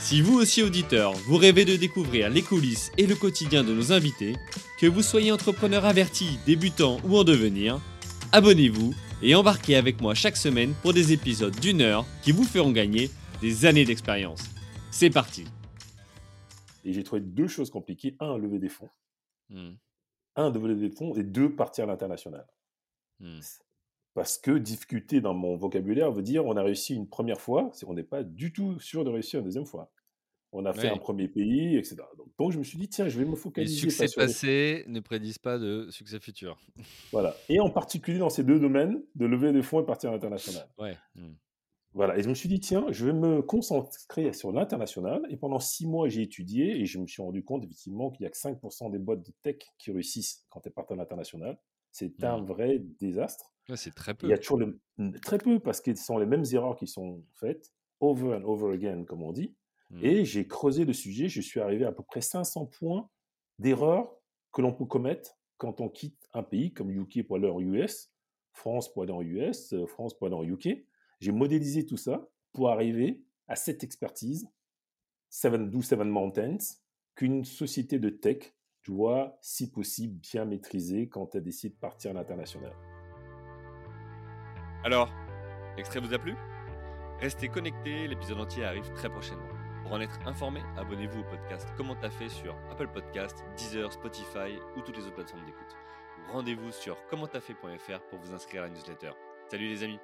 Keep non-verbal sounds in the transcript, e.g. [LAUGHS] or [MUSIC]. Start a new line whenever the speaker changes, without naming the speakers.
Si vous aussi auditeur, vous rêvez de découvrir les coulisses et le quotidien de nos invités, que vous soyez entrepreneur averti, débutant ou en devenir, abonnez-vous et embarquez avec moi chaque semaine pour des épisodes d'une heure qui vous feront gagner des années d'expérience. C'est parti
Et j'ai trouvé deux choses compliquées. Un, lever des fonds.
Hmm.
Un, de lever des fonds. Et deux, partir à l'international.
Hmm.
Parce que difficulté dans mon vocabulaire veut dire on a réussi une première fois, c'est qu'on n'est pas du tout sûr de réussir une deuxième fois. On a fait
Ouais.
un premier pays, etc. Donc, donc je me suis dit, tiens, je vais me
Les
focaliser.
succès
pas les-
passés ne prédisent pas de succès futur. [LAUGHS]
Voilà. Et en particulier dans ces deux domaines, de lever des fonds et partir à l'international.
Ouais. hmm.
Voilà. Et je me suis dit, tiens, je vais me concentrer sur l'international. Et pendant six mois, j'ai étudié et je me suis rendu compte, effectivement, qu'il n'y a que 5% des boîtes de tech qui réussissent quand elles partent à l'international. C'est un
Mhm.
vrai désastre.
Ouais, c'est très
Il
peu.
y a toujours le- très peu parce que ce sont les mêmes erreurs qui sont faites, over and over again, comme on dit.
Hmm.
Et j'ai creusé le sujet, je suis arrivé à peu près 500 points d'erreurs que l'on peut commettre quand on quitte un pays comme UK pour aller en US, France pour aller en US, euh, France pour aller en UK. J'ai modélisé tout ça pour arriver à cette expertise, Seven Do Seven Mountains, qu'une société de tech doit, si possible, bien maîtriser quand elle décide de partir à l'international.
Alors, l'extrait vous a plu? Restez connectés, l'épisode entier arrive très prochainement. Pour en être informé, abonnez-vous au podcast Comment t'as fait sur Apple Podcast, Deezer, Spotify ou toutes les autres plateformes d'écoute. Ou Rendez-vous sur commenttafait.fr pour vous inscrire à la newsletter. Salut les amis